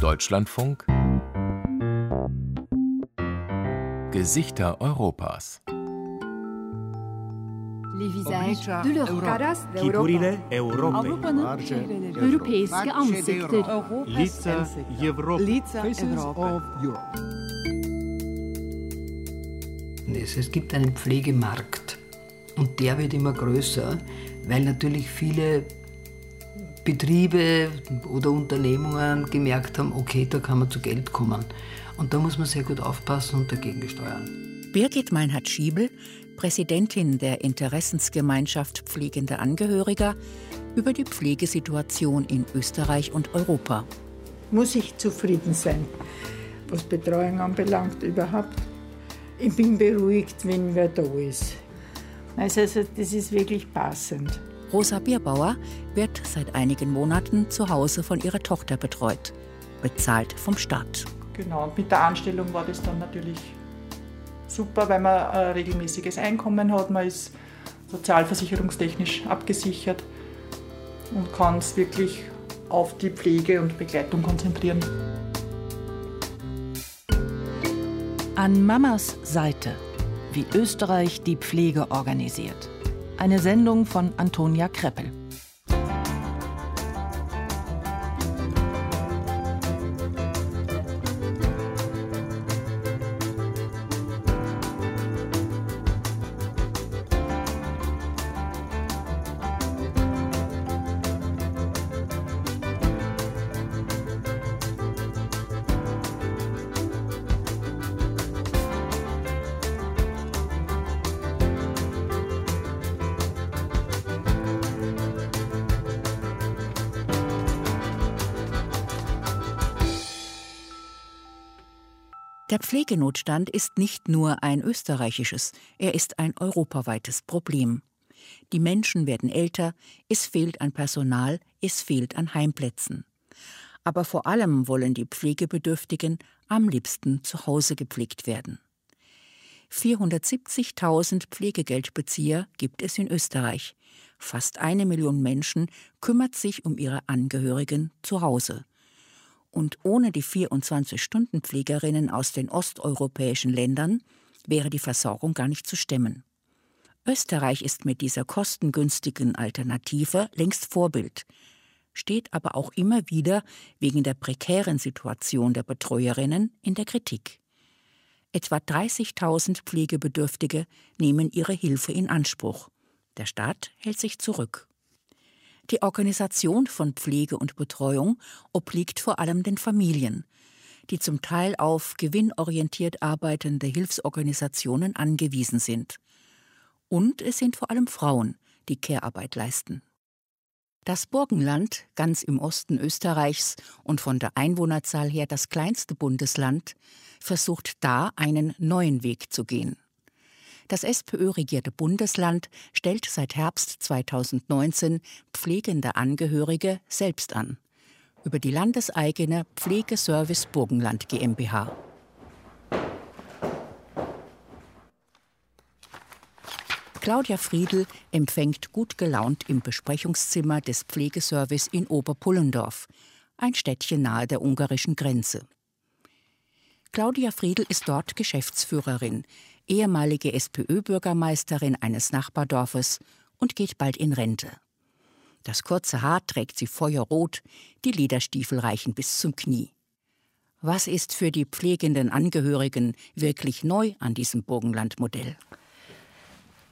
Deutschlandfunk Gesichter Europas Les visages de l'Europe. Figurile Europei. Avrupa'nın europeiske ansikter. Lica Европы. Es gibt einen Pflegemarkt und der wird immer größer, weil natürlich viele Betriebe oder Unternehmungen gemerkt haben, okay, da kann man zu Geld kommen. Und da muss man sehr gut aufpassen und dagegen steuern. Birgit Meinhard-Schiebel, Präsidentin der Interessensgemeinschaft Pflegende Angehöriger, über die Pflegesituation in Österreich und Europa. Muss ich zufrieden sein, was Betreuung anbelangt überhaupt? Ich bin beruhigt, wenn wer da ist. Also, das ist wirklich passend. Rosa Bierbauer wird seit einigen Monaten zu Hause von ihrer Tochter betreut, bezahlt vom Staat. Genau, und mit der Anstellung war das dann natürlich super, weil man ein regelmäßiges Einkommen hat, man ist sozialversicherungstechnisch abgesichert und kann es wirklich auf die Pflege und Begleitung konzentrieren. An Mamas Seite, wie Österreich die Pflege organisiert. Eine Sendung von Antonia Kreppel. Pflegenotstand ist nicht nur ein österreichisches, er ist ein europaweites Problem. Die Menschen werden älter, es fehlt an Personal, es fehlt an Heimplätzen. Aber vor allem wollen die Pflegebedürftigen am liebsten zu Hause gepflegt werden. 470.000 Pflegegeldbezieher gibt es in Österreich. Fast eine Million Menschen kümmert sich um ihre Angehörigen zu Hause. Und ohne die 24-Stunden-Pflegerinnen aus den osteuropäischen Ländern wäre die Versorgung gar nicht zu stemmen. Österreich ist mit dieser kostengünstigen Alternative längst Vorbild, steht aber auch immer wieder wegen der prekären Situation der Betreuerinnen in der Kritik. Etwa 30.000 Pflegebedürftige nehmen ihre Hilfe in Anspruch. Der Staat hält sich zurück. Die Organisation von Pflege und Betreuung obliegt vor allem den Familien, die zum Teil auf gewinnorientiert arbeitende Hilfsorganisationen angewiesen sind. Und es sind vor allem Frauen, die Care-Arbeit leisten. Das Burgenland, ganz im Osten Österreichs und von der Einwohnerzahl her das kleinste Bundesland, versucht da einen neuen Weg zu gehen. Das SPÖ-regierte Bundesland stellt seit Herbst 2019 pflegende Angehörige selbst an. Über die landeseigene Pflegeservice Burgenland GmbH. Claudia Friedl empfängt gut gelaunt im Besprechungszimmer des Pflegeservice in Oberpullendorf, ein Städtchen nahe der ungarischen Grenze. Claudia Friedl ist dort Geschäftsführerin, ehemalige SPÖ-Bürgermeisterin eines Nachbardorfes und geht bald in Rente. Das kurze Haar trägt sie feuerrot, die Lederstiefel reichen bis zum Knie. Was ist für die pflegenden Angehörigen wirklich neu an diesem Burgenlandmodell?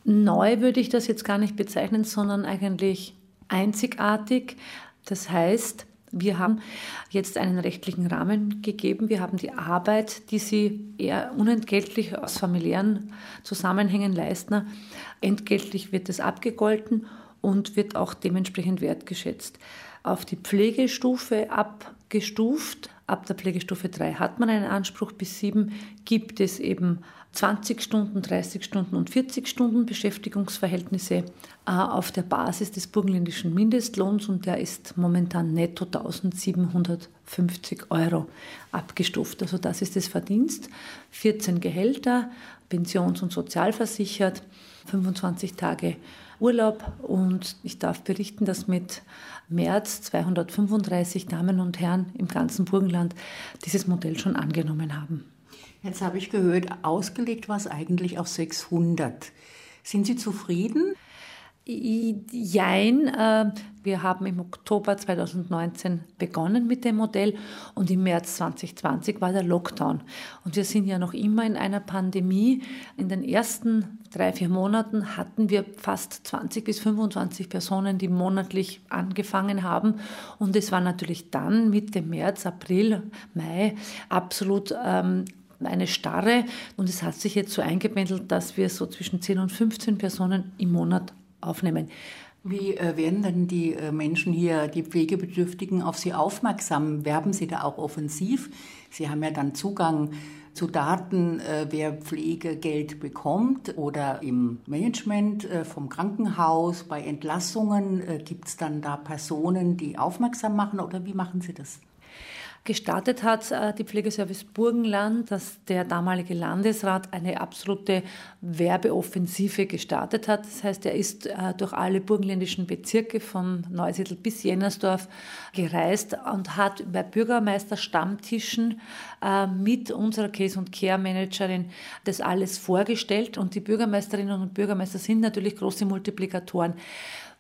Neu würde ich das jetzt gar nicht bezeichnen, sondern eigentlich einzigartig. Das heißt, wir haben jetzt einen rechtlichen Rahmen gegeben. Wir haben die Arbeit, die sie eher unentgeltlich aus familiären Zusammenhängen leisten. Entgeltlich wird es abgegolten und wird auch dementsprechend wertgeschätzt. Auf die Pflegestufe abgestuft. Ab der Pflegestufe 3 hat man einen Anspruch, bis 7 gibt es eben 20 Stunden, 30 Stunden und 40 Stunden Beschäftigungsverhältnisse äh, auf der Basis des burgenländischen Mindestlohns und der ist momentan netto 1750 Euro abgestuft. Also das ist das Verdienst. 14 Gehälter, pensions- und sozialversichert 25 Tage Urlaub und ich darf berichten, dass mit März 235 Damen und Herren im ganzen Burgenland dieses Modell schon angenommen haben. Jetzt habe ich gehört, ausgelegt war es eigentlich auf 600. Sind Sie zufrieden? Jein, äh, wir haben im Oktober 2019 begonnen mit dem Modell und im März 2020 war der Lockdown. Und wir sind ja noch immer in einer Pandemie. In den ersten drei, vier Monaten hatten wir fast 20 bis 25 Personen, die monatlich angefangen haben. Und es war natürlich dann Mitte März, April, Mai absolut ähm, eine Starre und es hat sich jetzt so eingependelt, dass wir so zwischen 10 und 15 Personen im Monat aufnehmen. Wie äh, werden denn die äh, Menschen hier, die Pflegebedürftigen, auf Sie aufmerksam? Werben Sie da auch offensiv? Sie haben ja dann Zugang zu Daten, äh, wer Pflegegeld bekommt oder im Management vom Krankenhaus, bei Entlassungen. Gibt es dann da Personen, die aufmerksam machen oder wie machen Sie das? Gestartet hat äh, die Pflegeservice Burgenland, dass der damalige Landesrat eine absolute Werbeoffensive gestartet hat. Das heißt, er ist äh, durch alle burgenländischen Bezirke von Neusiedl bis Jennersdorf gereist und hat bei Bürgermeisterstammtischen äh, mit unserer Case- und Care-Managerin das alles vorgestellt. Und die Bürgermeisterinnen und Bürgermeister sind natürlich große Multiplikatoren.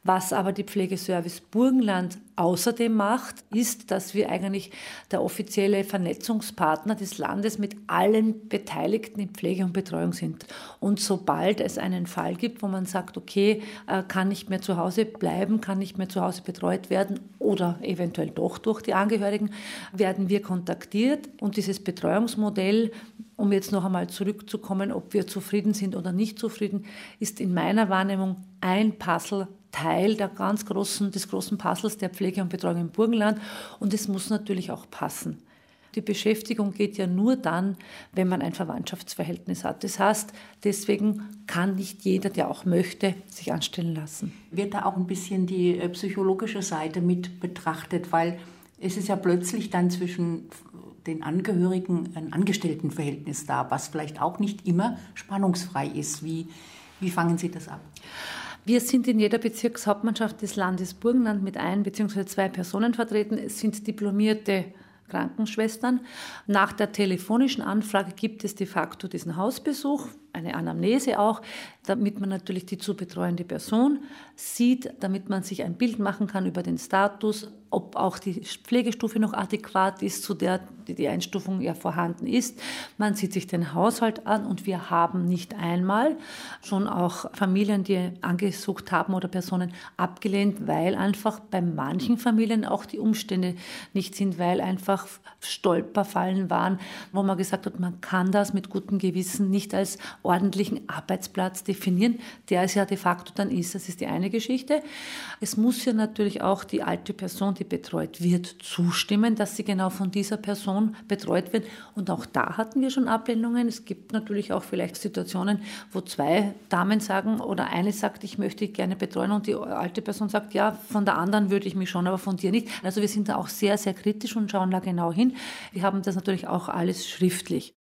Was aber die Pflegeservice Burgenland außerdem macht, ist, dass wir eigentlich der offizielle Vernetzungspartner des Landes mit allen Beteiligten in Pflege und Betreuung sind. Und sobald es einen Fall gibt, wo man sagt, okay, äh, kann nicht mehr zu Hause bleiben, kann nicht mehr zu Hause betreut werden oder eventuell doch durch die Angehörigen, werden wir kontaktiert und dieses Betreuungsmodell um jetzt noch einmal zurückzukommen, ob wir zufrieden sind oder nicht zufrieden, ist in meiner Wahrnehmung ein Puzzle Teil der ganz großen, des großen Puzzles der Pflege und Betreuung im Burgenland und es muss natürlich auch passen. Die Beschäftigung geht ja nur dann, wenn man ein Verwandtschaftsverhältnis hat. Das heißt, deswegen kann nicht jeder, der auch möchte, sich anstellen lassen. Wird da auch ein bisschen die äh, psychologische Seite mit betrachtet, weil es ist ja plötzlich dann zwischen den Angehörigen ein Angestelltenverhältnis da, was vielleicht auch nicht immer spannungsfrei ist. Wie, wie fangen Sie das ab? Wir sind in jeder Bezirkshauptmannschaft des Landes Burgenland mit ein bzw. zwei Personen vertreten. Es sind diplomierte Krankenschwestern. Nach der telefonischen Anfrage gibt es de facto diesen Hausbesuch, eine Anamnese auch, damit man natürlich die zu betreuende Person sieht, damit man sich ein Bild machen kann über den Status, ob auch die Pflegestufe noch adäquat ist, zu der die Einstufung ja vorhanden ist. Man sieht sich den Haushalt an und wir haben nicht einmal schon auch Familien, die angesucht haben oder Personen abgelehnt, weil einfach bei manchen Familien auch die Umstände nicht sind, weil einfach Stolperfallen waren, wo man gesagt hat, man kann das mit gutem Gewissen nicht als ordentlichen Arbeitsplatz definieren, der es ja de facto dann ist. Das ist die eine Geschichte. Es muss ja natürlich auch die alte Person, die betreut wird, zustimmen, dass sie genau von dieser Person betreut wird. Und auch da hatten wir schon Ablehnungen. Es gibt natürlich auch vielleicht Situationen, wo zwei Damen sagen oder eine sagt, ich möchte gerne betreuen und die alte Person sagt, ja, von der anderen würde ich mich schon, aber von dir nicht. Also wir sind da auch sehr, sehr kritisch und schauen da genau hin. Wir haben das natürlich auch alles schriftlich.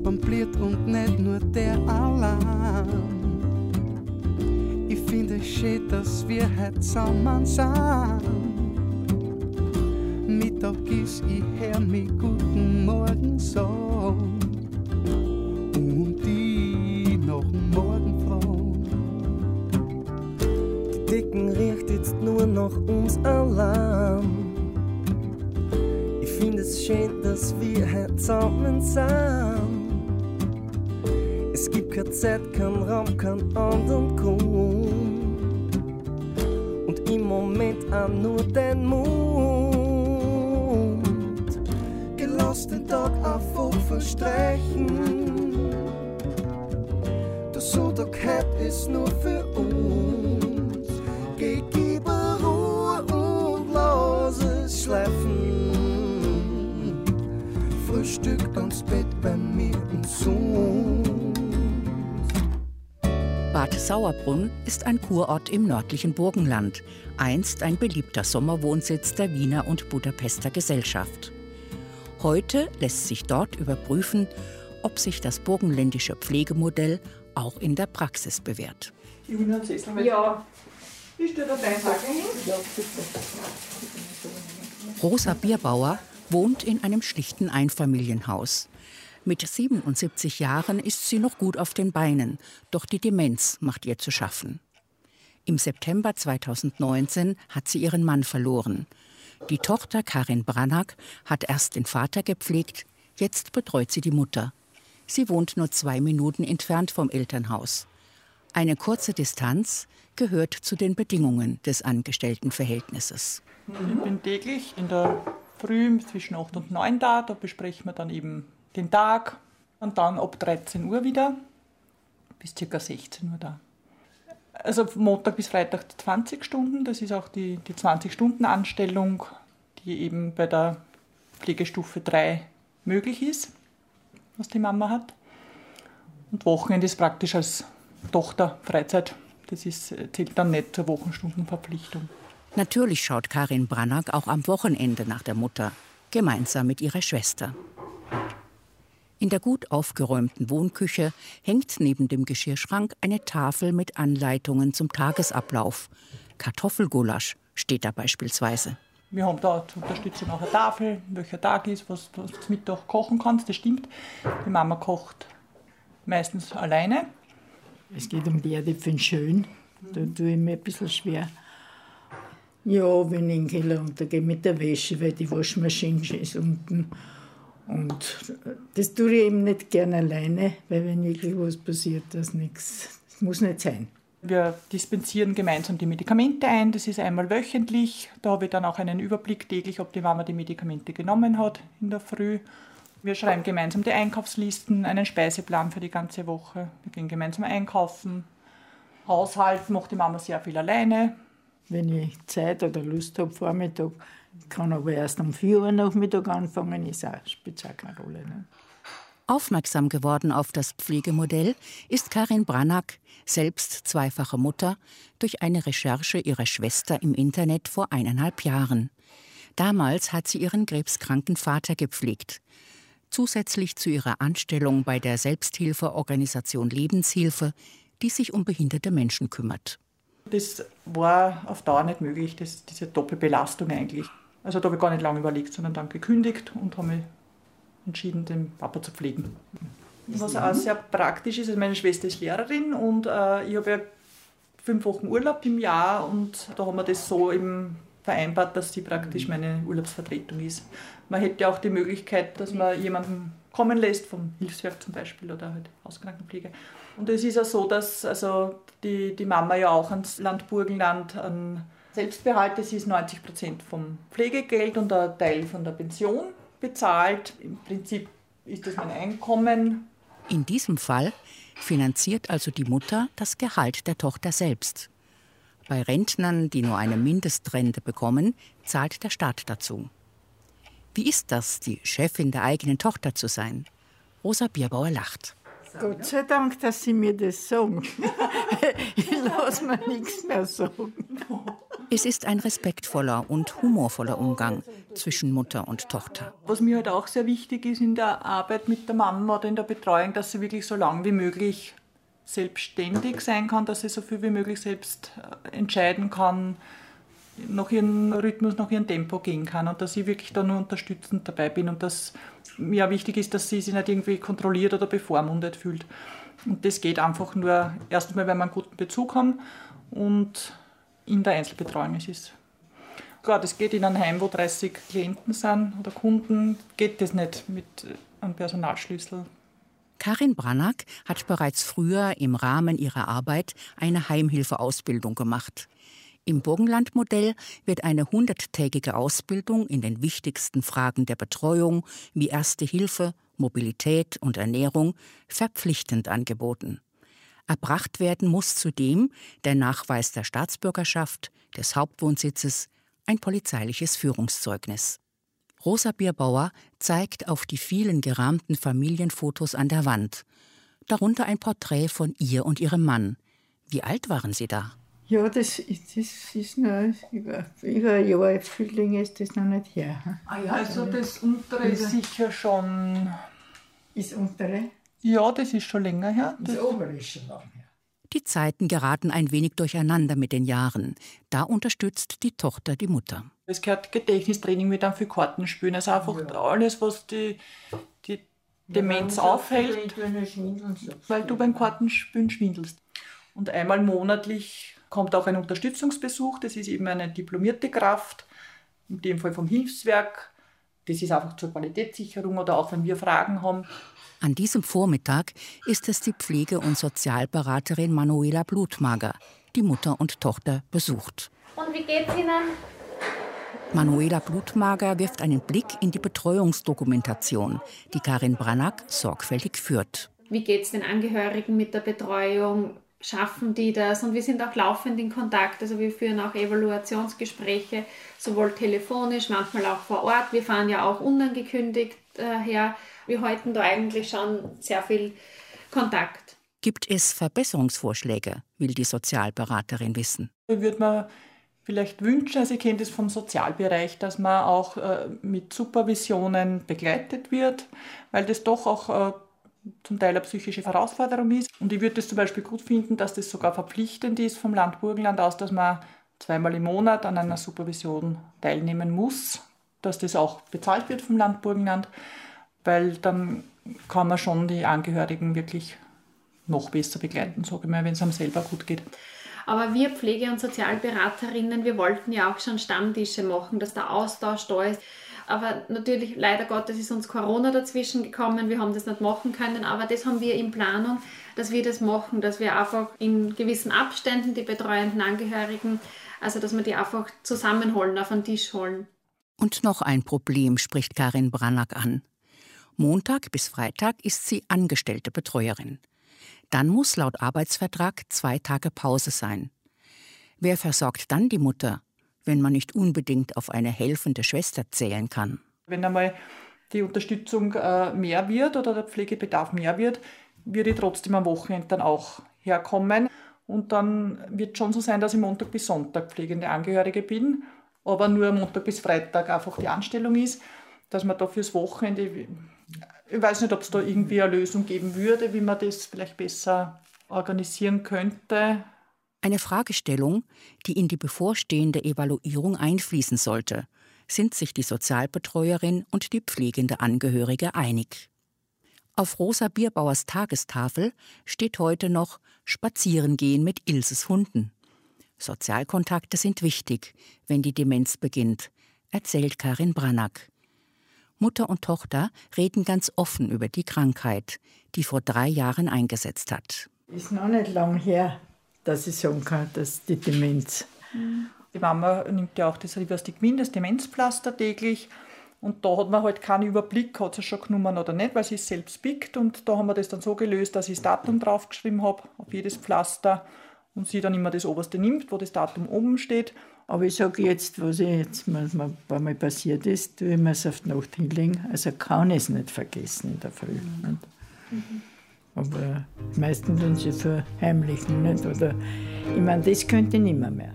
Kirschbaumbliert und nicht nur der Alarm. Ich finde es schön, dass wir heute zusammen sind. Mittag ist ich her mit guten Morgen so und die noch morgen froh. Die Decken riecht jetzt nur noch uns Alarm. Ich finde es schön, dass wir heute zusammen sind. Keine Zeit, keinen Raum, keinen anderen Grund. Und im Moment auch nur den Mund. Gelass den Tag einfach verstreichen. Der Sonntag ist nur für uns. Geh, gib Ruhe und lass es schleifen. Frühstück ans Bett Sauerbrunn ist ein Kurort im nördlichen Burgenland, einst ein beliebter Sommerwohnsitz der Wiener und Budapester Gesellschaft. Heute lässt sich dort überprüfen, ob sich das burgenländische Pflegemodell auch in der Praxis bewährt. Ja. Ist der dabei? Ja, Rosa Bierbauer wohnt in einem schlichten Einfamilienhaus. Mit 77 Jahren ist sie noch gut auf den Beinen, doch die Demenz macht ihr zu schaffen. Im September 2019 hat sie ihren Mann verloren. Die Tochter Karin Brannack hat erst den Vater gepflegt, jetzt betreut sie die Mutter. Sie wohnt nur zwei Minuten entfernt vom Elternhaus. Eine kurze Distanz gehört zu den Bedingungen des Angestelltenverhältnisses. Ich bin täglich in der Früh zwischen 8 und 9 da. Da besprechen wir dann eben den Tag und dann ab 13 Uhr wieder bis ca. 16 Uhr da. Also Montag bis Freitag 20 Stunden. Das ist auch die, die 20-Stunden-Anstellung, die eben bei der Pflegestufe 3 möglich ist, was die Mama hat. Und Wochenende ist praktisch als Tochter Freizeit. Das ist, zählt dann nicht zur Wochenstundenverpflichtung. Natürlich schaut Karin Brannack auch am Wochenende nach der Mutter, gemeinsam mit ihrer Schwester. In der gut aufgeräumten Wohnküche hängt neben dem Geschirrschrank eine Tafel mit Anleitungen zum Tagesablauf. Kartoffelgulasch steht da beispielsweise. Wir haben da zur Unterstützung auch eine Tafel, welcher Tag ist, was du zum Mittag kochen kannst, das stimmt. Die Mama kocht meistens alleine. Es geht um die Erde für den Schön. Da tue ich mir ein bisschen schwer. Ja, wenn ich in den Keller untergehe mit der Wäsche, weil die Waschmaschine ist unten. Und das tue ich eben nicht gerne alleine, weil wenn wirklich was passiert, das nichts. Das muss nicht sein. Wir dispensieren gemeinsam die Medikamente ein. Das ist einmal wöchentlich. Da habe ich dann auch einen Überblick täglich, ob die Mama die Medikamente genommen hat in der Früh. Wir schreiben gemeinsam die Einkaufslisten, einen Speiseplan für die ganze Woche. Wir gehen gemeinsam einkaufen. Haushalt macht die Mama sehr viel alleine wenn ich Zeit oder Lust habe, Vormittag, kann aber erst um 4 Uhr Nachmittag anfangen, ist auch, spielt auch keine Rolle. Ne? Aufmerksam geworden auf das Pflegemodell ist Karin Brannack, selbst zweifache Mutter, durch eine Recherche ihrer Schwester im Internet vor eineinhalb Jahren. Damals hat sie ihren krebskranken Vater gepflegt. Zusätzlich zu ihrer Anstellung bei der Selbsthilfeorganisation Lebenshilfe, die sich um behinderte Menschen kümmert. Das war auf Dauer nicht möglich, das, diese Doppelbelastung eigentlich. Also da habe ich gar nicht lange überlegt, sondern dann gekündigt und habe mich entschieden, den Papa zu pflegen. Was auch sehr praktisch ist, also meine Schwester ist Lehrerin und äh, ich habe ja fünf Wochen Urlaub im Jahr und da haben wir das so eben vereinbart, dass sie praktisch meine Urlaubsvertretung ist. Man hätte auch die Möglichkeit, dass man jemanden kommen lässt, vom Hilfswerk zum Beispiel oder halt Hauskrankenpflege. Und es ist ja so, dass also die, die Mama ja auch ans Land Burgenland an Selbstbehalt, das ist 90 Prozent vom Pflegegeld und ein Teil von der Pension bezahlt. Im Prinzip ist das mein Einkommen. In diesem Fall finanziert also die Mutter das Gehalt der Tochter selbst. Bei Rentnern, die nur eine Mindestrente bekommen, zahlt der Staat dazu. Wie ist das, die Chefin der eigenen Tochter zu sein? Rosa Bierbauer lacht. Gott sei Dank, dass Sie mir das sagen. ich lasse mir nichts mehr sagen. Es ist ein respektvoller und humorvoller Umgang zwischen Mutter und Tochter. Was mir halt auch sehr wichtig ist in der Arbeit mit der Mama oder in der Betreuung, dass sie wirklich so lange wie möglich selbstständig sein kann, dass sie so viel wie möglich selbst äh, entscheiden kann, nach ihrem Rhythmus, nach ihrem Tempo gehen kann und dass ich wirklich da nur unterstützend dabei bin und dass mir wichtig ist, dass sie sich nicht irgendwie kontrolliert oder bevormundet fühlt. Und das geht einfach nur erstens mal, wenn wir einen guten Bezug haben und in der Einzelbetreuung es ist. Klar, das geht in einem Heim, wo 30 Klienten sind oder Kunden, geht das nicht mit einem Personalschlüssel. Karin Brannack hat bereits früher im Rahmen ihrer Arbeit eine Heimhilfeausbildung gemacht. Im Burgenlandmodell wird eine hunderttägige Ausbildung in den wichtigsten Fragen der Betreuung wie Erste Hilfe, Mobilität und Ernährung verpflichtend angeboten. Erbracht werden muss zudem der Nachweis der Staatsbürgerschaft, des Hauptwohnsitzes, ein polizeiliches Führungszeugnis. Rosa Bierbauer zeigt auf die vielen gerahmten Familienfotos an der Wand, darunter ein Porträt von ihr und ihrem Mann, Wie alt waren Sie da? Ja, das, ist, das ist noch über, über ein Jahr, viel länger ist das noch nicht her. Ah ja, also das untere ist sicher schon. Ist untere? Ja, das ist schon länger her. Das, das obere ist schon lang her. Die Zeiten geraten ein wenig durcheinander mit den Jahren. Da unterstützt die Tochter die Mutter. Es gehört Gedächtnistraining mit einem für Kartenspielen. Also einfach ja. alles, was die, die Demenz ja, aufhält, weil du beim Kartenspielen schwindelst. Und einmal monatlich kommt auch ein Unterstützungsbesuch. Das ist eben eine diplomierte Kraft, in dem Fall vom Hilfswerk. Das ist einfach zur Qualitätssicherung oder auch wenn wir Fragen haben. An diesem Vormittag ist es die Pflege- und Sozialberaterin Manuela Blutmager, die Mutter und Tochter besucht. Und wie geht's Ihnen? Manuela Blutmager wirft einen Blick in die Betreuungsdokumentation, die Karin Brannack sorgfältig führt. Wie geht es den Angehörigen mit der Betreuung? Schaffen die das? Und wir sind auch laufend in Kontakt. Also wir führen auch Evaluationsgespräche, sowohl telefonisch, manchmal auch vor Ort. Wir fahren ja auch unangekündigt äh, her. Wir halten da eigentlich schon sehr viel Kontakt. Gibt es Verbesserungsvorschläge, will die Sozialberaterin wissen. Würde man vielleicht wünschen, also ich kenne das vom Sozialbereich, dass man auch äh, mit Supervisionen begleitet wird, weil das doch auch äh, zum Teil eine psychische Herausforderung ist. Und ich würde es zum Beispiel gut finden, dass das sogar verpflichtend ist vom Land Burgenland aus, dass man zweimal im Monat an einer Supervision teilnehmen muss, dass das auch bezahlt wird vom Land Burgenland, weil dann kann man schon die Angehörigen wirklich noch besser begleiten, sage ich mal, wenn es einem selber gut geht. Aber wir Pflege- und Sozialberaterinnen, wir wollten ja auch schon Stammtische machen, dass der Austausch da ist. Aber natürlich, leider Gottes, ist uns Corona dazwischen gekommen. Wir haben das nicht machen können. Aber das haben wir in Planung, dass wir das machen, dass wir einfach in gewissen Abständen die betreuenden Angehörigen, also dass wir die einfach zusammenholen, auf den Tisch holen. Und noch ein Problem spricht Karin Brannack an. Montag bis Freitag ist sie angestellte Betreuerin. Dann muss laut Arbeitsvertrag zwei Tage Pause sein. Wer versorgt dann die Mutter, wenn man nicht unbedingt auf eine helfende Schwester zählen kann? Wenn einmal die Unterstützung äh, mehr wird oder der Pflegebedarf mehr wird, wird ich trotzdem am Wochenende dann auch herkommen. Und dann wird schon so sein, dass ich Montag bis Sonntag pflegende Angehörige bin, aber nur Montag bis Freitag einfach die Anstellung ist, dass man da fürs Wochenende ich weiß nicht, ob es da irgendwie eine Lösung geben würde, wie man das vielleicht besser organisieren könnte. Eine Fragestellung, die in die bevorstehende Evaluierung einfließen sollte, sind sich die Sozialbetreuerin und die pflegende Angehörige einig. Auf Rosa Bierbauers Tagestafel steht heute noch Spazierengehen mit Ilses Hunden. Sozialkontakte sind wichtig, wenn die Demenz beginnt, erzählt Karin Brannack. Mutter und Tochter reden ganz offen über die Krankheit, die vor drei Jahren eingesetzt hat. Ist noch nicht lang her, dass ich sagen kann, dass die Demenz. Die Mama nimmt ja auch das Rivastigmin, das Demenzpflaster täglich. Und da hat man halt keinen Überblick, hat sie schon genommen oder nicht, weil sie es selbst pickt. Und da haben wir das dann so gelöst, dass ich das Datum draufgeschrieben habe auf jedes Pflaster und sie dann immer das oberste nimmt, wo das Datum oben steht. Aber ich sage jetzt, was ich jetzt ein paar Mal passiert ist, tue ich mir es auf die Nacht hinlegen. Also kann ich es nicht vergessen in der Früh. Mhm. Aber meistens tun sie verheimlichen. Nicht? Oder, ich meine, das könnte nicht mehr. mehr.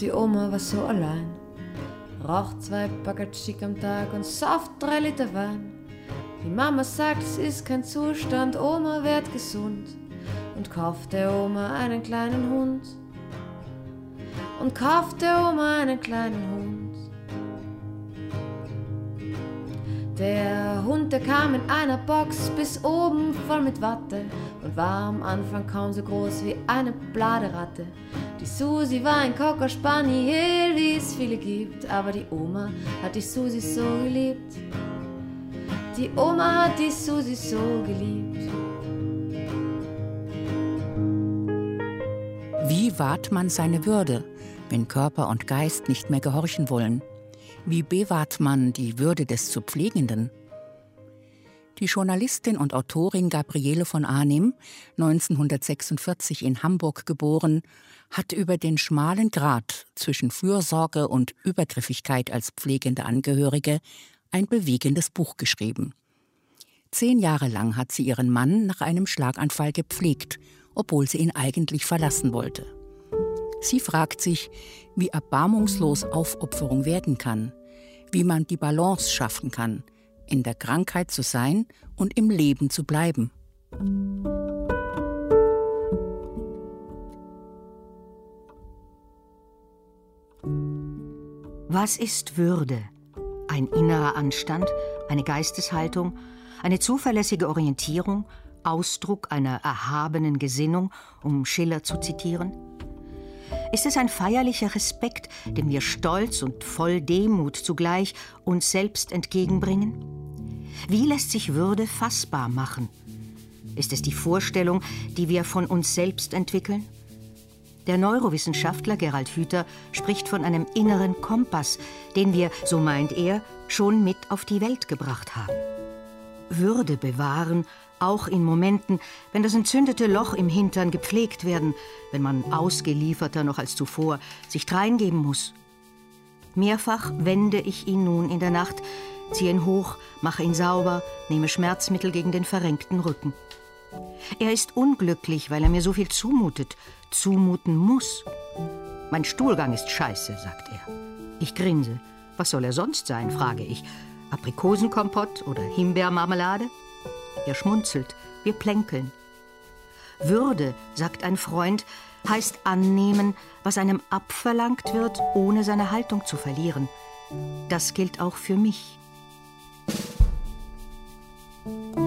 die Oma war so allein. Raucht zwei Schick am Tag und sauft drei Liter Wein. Die Mama sagt, es ist kein Zustand, Oma wird gesund. Und kauft der Oma einen kleinen Hund. Und kauft der Oma einen kleinen Hund. Der Hund, der kam in einer Box bis oben voll mit Watte und war am Anfang kaum so groß wie eine Bladeratte. Die Susi war ein Cocker Spaniel, wie es viele gibt, aber die Oma hat die Susi so geliebt. Die Oma hat die Susi so geliebt. Wie wahrt man seine Würde, wenn Körper und Geist nicht mehr gehorchen wollen? Wie bewahrt man die Würde des zu Pflegenden? Die Journalistin und Autorin Gabriele von Arnim, 1946 in Hamburg geboren, hat über den schmalen Grat zwischen Fürsorge und Übergriffigkeit als pflegende Angehörige ein bewegendes Buch geschrieben. Zehn Jahre lang hat sie ihren Mann nach einem Schlaganfall gepflegt, obwohl sie ihn eigentlich verlassen wollte. Sie fragt sich, wie erbarmungslos Aufopferung werden kann, wie man die Balance schaffen kann, in der Krankheit zu sein und im Leben zu bleiben. Was ist Würde? Ein innerer Anstand, eine Geisteshaltung, eine zuverlässige Orientierung, Ausdruck einer erhabenen Gesinnung, um Schiller zu zitieren? Ist es ein feierlicher Respekt, den wir stolz und voll Demut zugleich uns selbst entgegenbringen? Wie lässt sich Würde fassbar machen? Ist es die Vorstellung, die wir von uns selbst entwickeln? Der Neurowissenschaftler Gerald Hüther spricht von einem inneren Kompass, den wir, so meint er, schon mit auf die Welt gebracht haben. Würde bewahren, auch in Momenten, wenn das entzündete Loch im Hintern gepflegt werden, wenn man ausgelieferter noch als zuvor sich dreingeben muss. Mehrfach wende ich ihn nun in der Nacht, ziehe ihn hoch, mache ihn sauber, nehme Schmerzmittel gegen den verrenkten Rücken. Er ist unglücklich, weil er mir so viel zumutet, zumuten muss. Mein Stuhlgang ist scheiße, sagt er. Ich grinse. Was soll er sonst sein, frage ich. Aprikosenkompott oder Himbeermarmelade? Er schmunzelt. Wir plänkeln. Würde, sagt ein Freund, heißt annehmen, was einem abverlangt wird, ohne seine Haltung zu verlieren. Das gilt auch für mich. Bye.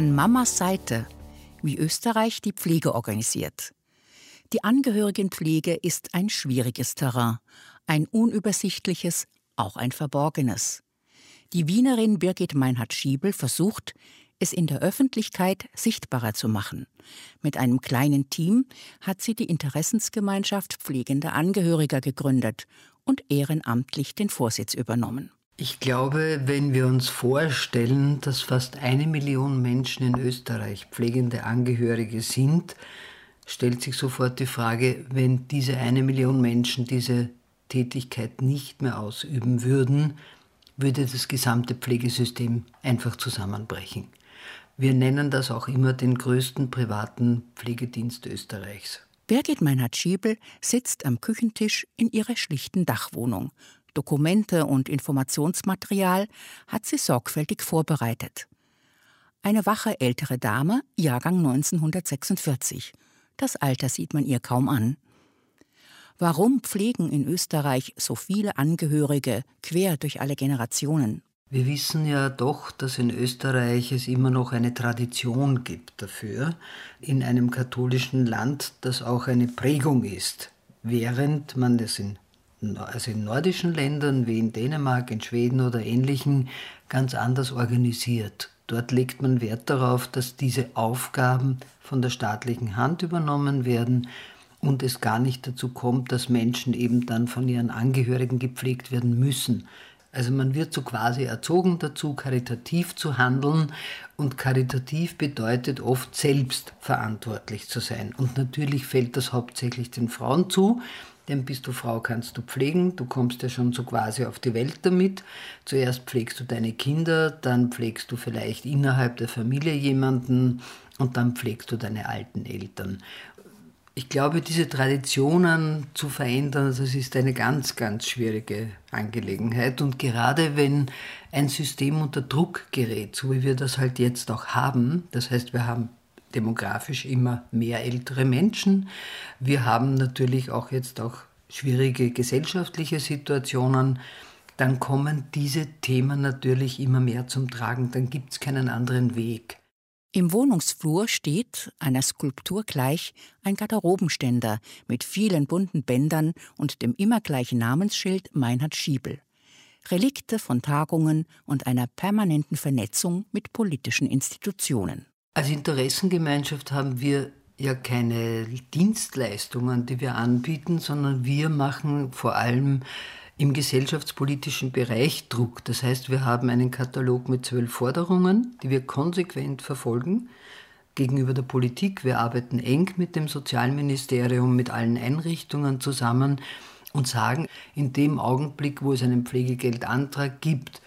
An Mamas Seite, wie Österreich die Pflege organisiert. Die Angehörigenpflege ist ein schwieriges Terrain, ein unübersichtliches, auch ein verborgenes. Die Wienerin Birgit Meinhard-Schiebel versucht, es in der Öffentlichkeit sichtbarer zu machen. Mit einem kleinen Team hat sie die Interessensgemeinschaft pflegender Angehöriger gegründet und ehrenamtlich den Vorsitz übernommen. Ich glaube, wenn wir uns vorstellen, dass fast eine Million Menschen in Österreich pflegende Angehörige sind, stellt sich sofort die Frage, wenn diese eine Million Menschen diese Tätigkeit nicht mehr ausüben würden, würde das gesamte Pflegesystem einfach zusammenbrechen. Wir nennen das auch immer den größten privaten Pflegedienst Österreichs. Birgit Meinhard-Schiebel sitzt am Küchentisch in ihrer schlichten Dachwohnung Dokumente und Informationsmaterial hat sie sorgfältig vorbereitet. Eine wache ältere Dame, Jahrgang 1946. Das Alter sieht man ihr kaum an. Warum pflegen in Österreich so viele Angehörige quer durch alle Generationen? Wir wissen ja doch, dass in Österreich es immer noch eine Tradition gibt dafür, in einem katholischen Land, das auch eine Prägung ist, während man das in also in nordischen Ländern wie in Dänemark, in Schweden oder ähnlichen, ganz anders organisiert. Dort legt man Wert darauf, dass diese Aufgaben von der staatlichen Hand übernommen werden und es gar nicht dazu kommt, dass Menschen eben dann von ihren Angehörigen gepflegt werden müssen. Also man wird so quasi erzogen dazu, karitativ zu handeln und karitativ bedeutet oft selbst verantwortlich zu sein. Und natürlich fällt das hauptsächlich den Frauen zu, denn bist du Frau, kannst du pflegen. Du kommst ja schon so quasi auf die Welt damit. Zuerst pflegst du deine Kinder, dann pflegst du vielleicht innerhalb der Familie jemanden und dann pflegst du deine alten Eltern. Ich glaube, diese Traditionen zu verändern, das ist eine ganz, ganz schwierige Angelegenheit. Und gerade wenn ein System unter Druck gerät, so wie wir das halt jetzt auch haben, das heißt, wir haben demografisch immer mehr ältere Menschen. Wir haben natürlich auch jetzt auch schwierige gesellschaftliche Situationen. dann kommen diese Themen natürlich immer mehr zum Tragen. Dann gibt es keinen anderen Weg. Im Wohnungsflur steht, einer Skulptur gleich, ein Garderobenständer mit vielen bunten Bändern und dem immer gleichen Namensschild Meinhard Schiebel. Relikte von Tagungen und einer permanenten Vernetzung mit politischen Institutionen. Als Interessengemeinschaft haben wir ja keine Dienstleistungen, die wir anbieten, sondern wir machen vor allem im gesellschaftspolitischen Bereich Druck. Das heißt, wir haben einen Katalog mit zwölf Forderungen, die wir konsequent verfolgen gegenüber der Politik. Wir arbeiten eng mit dem Sozialministerium, mit allen Einrichtungen zusammen und sagen, in dem Augenblick, wo es einen Pflegegeldantrag gibt,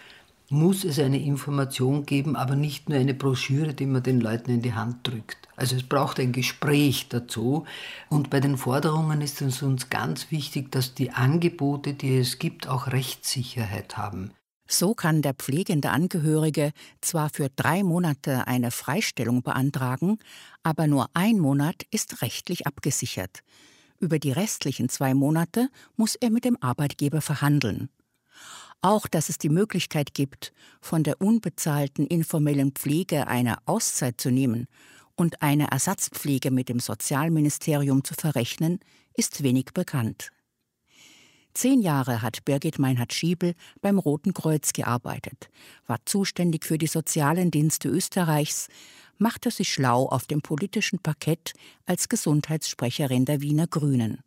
muss es eine Information geben, aber nicht nur eine Broschüre, die man den Leuten in die Hand drückt. Also es braucht ein Gespräch dazu. Und bei den Forderungen ist es uns ganz wichtig, dass die Angebote, die es gibt, auch Rechtssicherheit haben. So kann der pflegende Angehörige zwar für drei Monate eine Freistellung beantragen, aber nur ein Monat ist rechtlich abgesichert. Über die restlichen zwei Monate muss er mit dem Arbeitgeber verhandeln. Auch, dass es die Möglichkeit gibt, von der unbezahlten informellen Pflege eine Auszeit zu nehmen und eine Ersatzpflege mit dem Sozialministerium zu verrechnen, ist wenig bekannt. Zehn Jahre hat Birgit Meinhard-Schiebel beim Roten Kreuz gearbeitet, war zuständig für die sozialen Dienste Österreichs, machte sich schlau auf dem politischen Parkett als Gesundheitssprecherin der Wiener Grünen.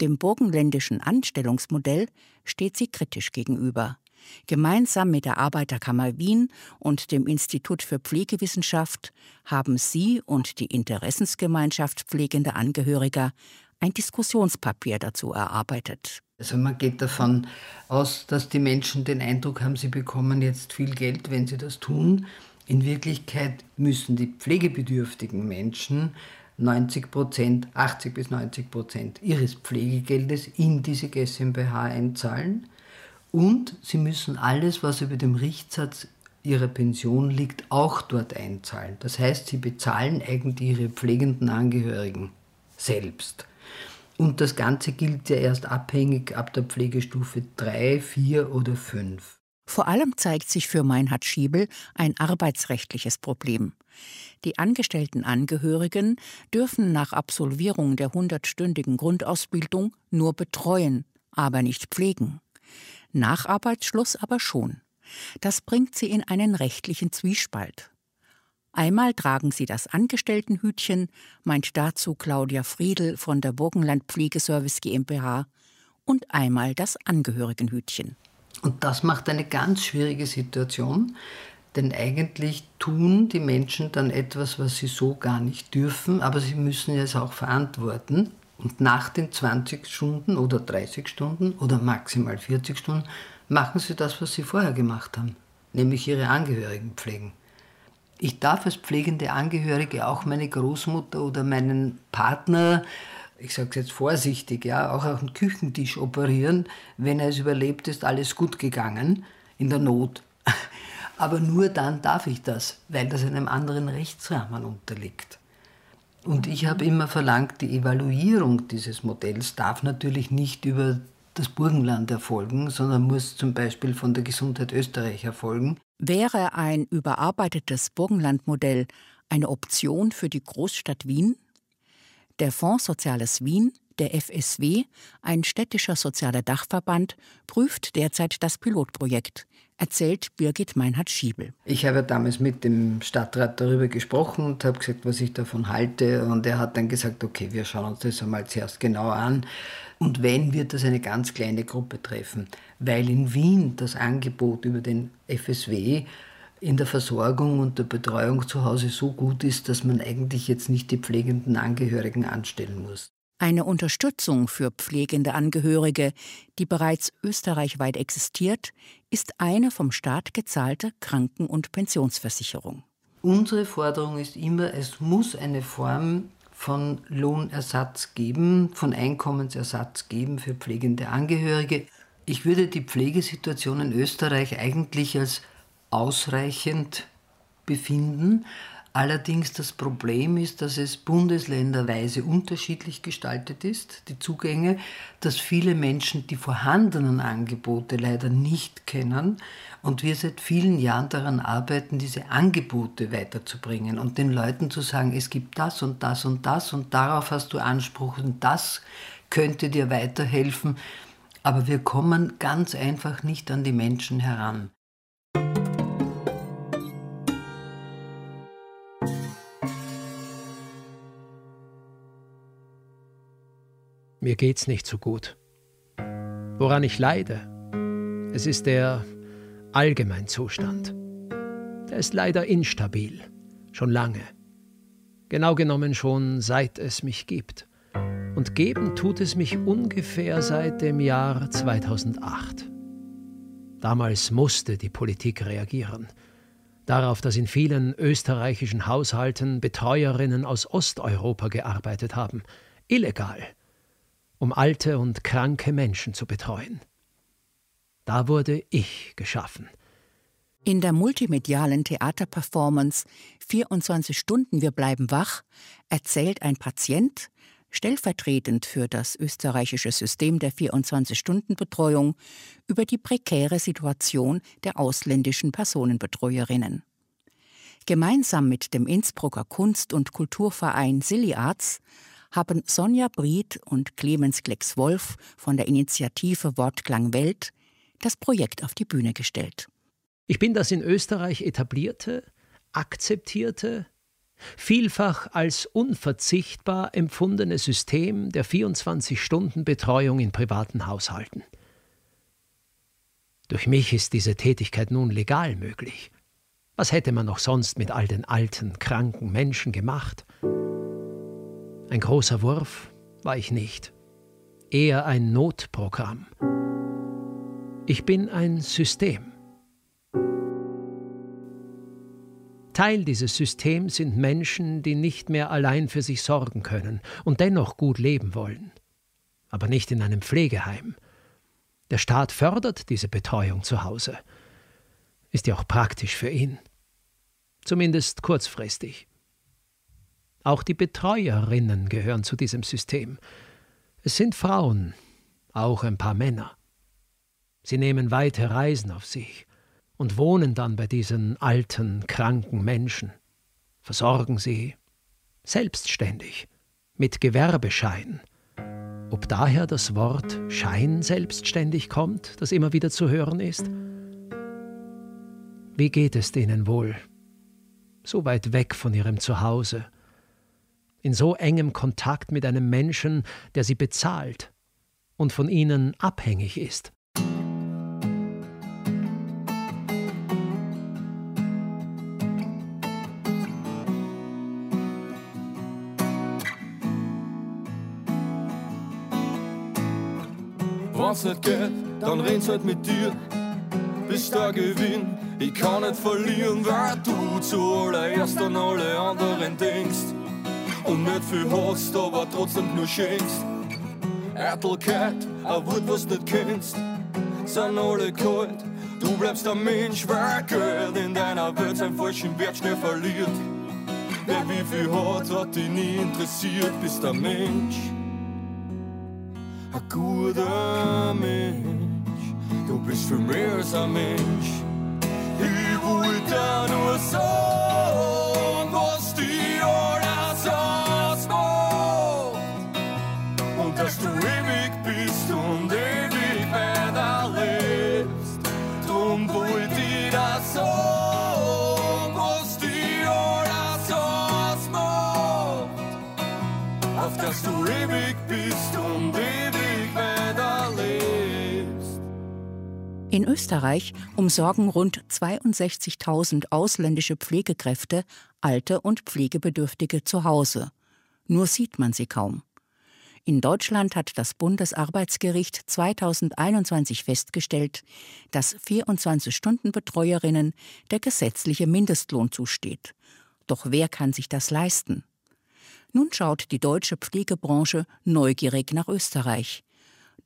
Dem burgenländischen Anstellungsmodell steht sie kritisch gegenüber. Gemeinsam mit der Arbeiterkammer Wien und dem Institut für Pflegewissenschaft haben sie und die Interessensgemeinschaft pflegender Angehöriger ein Diskussionspapier dazu erarbeitet. Also man geht davon aus, dass die Menschen den Eindruck haben, sie bekommen jetzt viel Geld, wenn sie das tun. In Wirklichkeit müssen die pflegebedürftigen Menschen 90 Prozent, 80 bis 90 Prozent ihres Pflegegeldes in diese GmbH einzahlen und sie müssen alles, was über dem Richtsatz ihrer Pension liegt, auch dort einzahlen. Das heißt, sie bezahlen eigentlich ihre pflegenden Angehörigen selbst. Und das Ganze gilt ja erst abhängig ab der Pflegestufe 3, 4 oder 5. Vor allem zeigt sich für Meinhard Schiebel ein arbeitsrechtliches Problem. Die angestellten Angehörigen dürfen nach Absolvierung der hundertstündigen Grundausbildung nur betreuen, aber nicht pflegen. Nach Arbeitsschluss aber schon. Das bringt sie in einen rechtlichen Zwiespalt. Einmal tragen sie das Angestelltenhütchen, meint dazu Claudia Friedel von der Burgenland Pflegeservice GmbH, und einmal das Angehörigenhütchen. Und das macht eine ganz schwierige Situation, denn eigentlich tun die Menschen dann etwas, was sie so gar nicht dürfen, aber sie müssen es auch verantworten. Und nach den 20 Stunden oder 30 Stunden oder maximal 40 Stunden machen sie das, was sie vorher gemacht haben, nämlich ihre Angehörigen pflegen. Ich darf als pflegende Angehörige auch meine Großmutter oder meinen Partner, ich sage es jetzt vorsichtig, ja, auch auf den Küchentisch operieren, wenn er es überlebt, ist alles gut gegangen in der Not. Aber nur dann darf ich das, weil das einem anderen Rechtsrahmen unterliegt. Und ich habe immer verlangt, die Evaluierung dieses Modells darf natürlich nicht über das Burgenland erfolgen, sondern muss zum Beispiel von der Gesundheit Österreich erfolgen. Wäre ein überarbeitetes Burgenlandmodell eine Option für die Großstadt Wien? Der Fonds Soziales Wien, der FSW, ein städtischer sozialer Dachverband, prüft derzeit das Pilotprojekt erzählt Birgit Meinhard-Schiebel. Ich habe damals mit dem Stadtrat darüber gesprochen und habe gesagt, was ich davon halte. Und er hat dann gesagt, okay, wir schauen uns das einmal zuerst genauer an. Und wenn, wird das eine ganz kleine Gruppe treffen, weil in Wien das Angebot über den FSW in der Versorgung und der Betreuung zu Hause so gut ist, dass man eigentlich jetzt nicht die pflegenden Angehörigen anstellen muss. Eine Unterstützung für pflegende Angehörige, die bereits österreichweit existiert, ist eine vom Staat gezahlte Kranken- und Pensionsversicherung. Unsere Forderung ist immer, es muss eine Form von Lohnersatz geben, von Einkommensersatz geben für pflegende Angehörige. Ich würde die Pflegesituation in Österreich eigentlich als ausreichend befinden, Allerdings das Problem ist, dass es bundesländerweise unterschiedlich gestaltet ist, die Zugänge, dass viele Menschen die vorhandenen Angebote leider nicht kennen und wir seit vielen Jahren daran arbeiten, diese Angebote weiterzubringen und den Leuten zu sagen, es gibt das und das und das und darauf hast du Anspruch und das könnte dir weiterhelfen. Aber wir kommen ganz einfach nicht an die Menschen heran. Mir geht's nicht so gut. Woran ich leide, es ist der Allgemeinzustand. Der ist leider instabil, schon lange. Genau genommen schon seit es mich gibt. Und geben tut es mich ungefähr seit dem Jahr 2008. Damals musste die Politik reagieren. Darauf, dass in vielen österreichischen Haushalten Betreuerinnen aus Osteuropa gearbeitet haben. Illegal um alte und kranke Menschen zu betreuen. Da wurde ich geschaffen. In der multimedialen Theaterperformance 24 Stunden Wir bleiben wach erzählt ein Patient, stellvertretend für das österreichische System der 24-Stunden-Betreuung, über die prekäre Situation der ausländischen Personenbetreuerinnen. Gemeinsam mit dem Innsbrucker Kunst- und Kulturverein Silly Arts haben Sonja Bried und Clemens Glex-Wolf von der Initiative Wortklang Welt das Projekt auf die Bühne gestellt. Ich bin das in Österreich etablierte, akzeptierte, vielfach als unverzichtbar empfundene System der 24-Stunden-Betreuung in privaten Haushalten. Durch mich ist diese Tätigkeit nun legal möglich. Was hätte man noch sonst mit all den alten, kranken Menschen gemacht? Ein großer Wurf war ich nicht, eher ein Notprogramm. Ich bin ein System. Teil dieses Systems sind Menschen, die nicht mehr allein für sich sorgen können und dennoch gut leben wollen, aber nicht in einem Pflegeheim. Der Staat fördert diese Betreuung zu Hause. Ist ja auch praktisch für ihn. Zumindest kurzfristig. Auch die Betreuerinnen gehören zu diesem System. Es sind Frauen, auch ein paar Männer. Sie nehmen weite Reisen auf sich und wohnen dann bei diesen alten, kranken Menschen, versorgen sie selbstständig, mit Gewerbeschein. Ob daher das Wort Schein selbstständig kommt, das immer wieder zu hören ist? Wie geht es denen wohl? So weit weg von ihrem Zuhause, in so engem Kontakt mit einem Menschen, der sie bezahlt und von ihnen abhängig ist. Wenn's nicht geht, dann red's halt mit dir, bis der Gewinn. Ich kann nicht verlieren, weil du zuallererst an alle anderen denkst und nicht viel hast, aber trotzdem nur schenkst. Eitelkeit, ein Wort, was du nicht kennst, sind alle kalt. Du bleibst ein Mensch, weil Geld in deiner Welt seinen falschen Wert schnell verliert. Wer wie viel hat, hat dich nie interessiert, bist ein Mensch. Ein guter Mensch, du bist für mehr als ein Mensch. Ich wollte nur sagen, In Österreich umsorgen rund 62.000 ausländische Pflegekräfte alte und Pflegebedürftige zu Hause. Nur sieht man sie kaum. In Deutschland hat das Bundesarbeitsgericht 2021 festgestellt, dass 24-Stunden-Betreuerinnen der gesetzliche Mindestlohn zusteht. Doch wer kann sich das leisten? Nun schaut die deutsche Pflegebranche neugierig nach Österreich.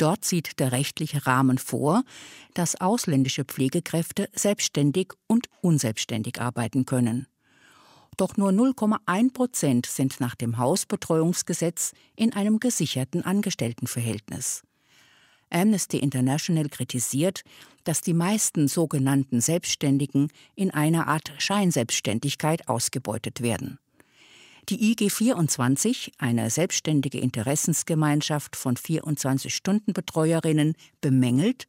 Dort sieht der rechtliche Rahmen vor, dass ausländische Pflegekräfte selbstständig und unselbstständig arbeiten können. Doch nur 0,1 Prozent sind nach dem Hausbetreuungsgesetz in einem gesicherten Angestelltenverhältnis. Amnesty International kritisiert, dass die meisten sogenannten Selbstständigen in einer Art Scheinselbstständigkeit ausgebeutet werden. Die IG 24, eine selbstständige Interessensgemeinschaft von 24-Stunden-Betreuerinnen, bemängelt,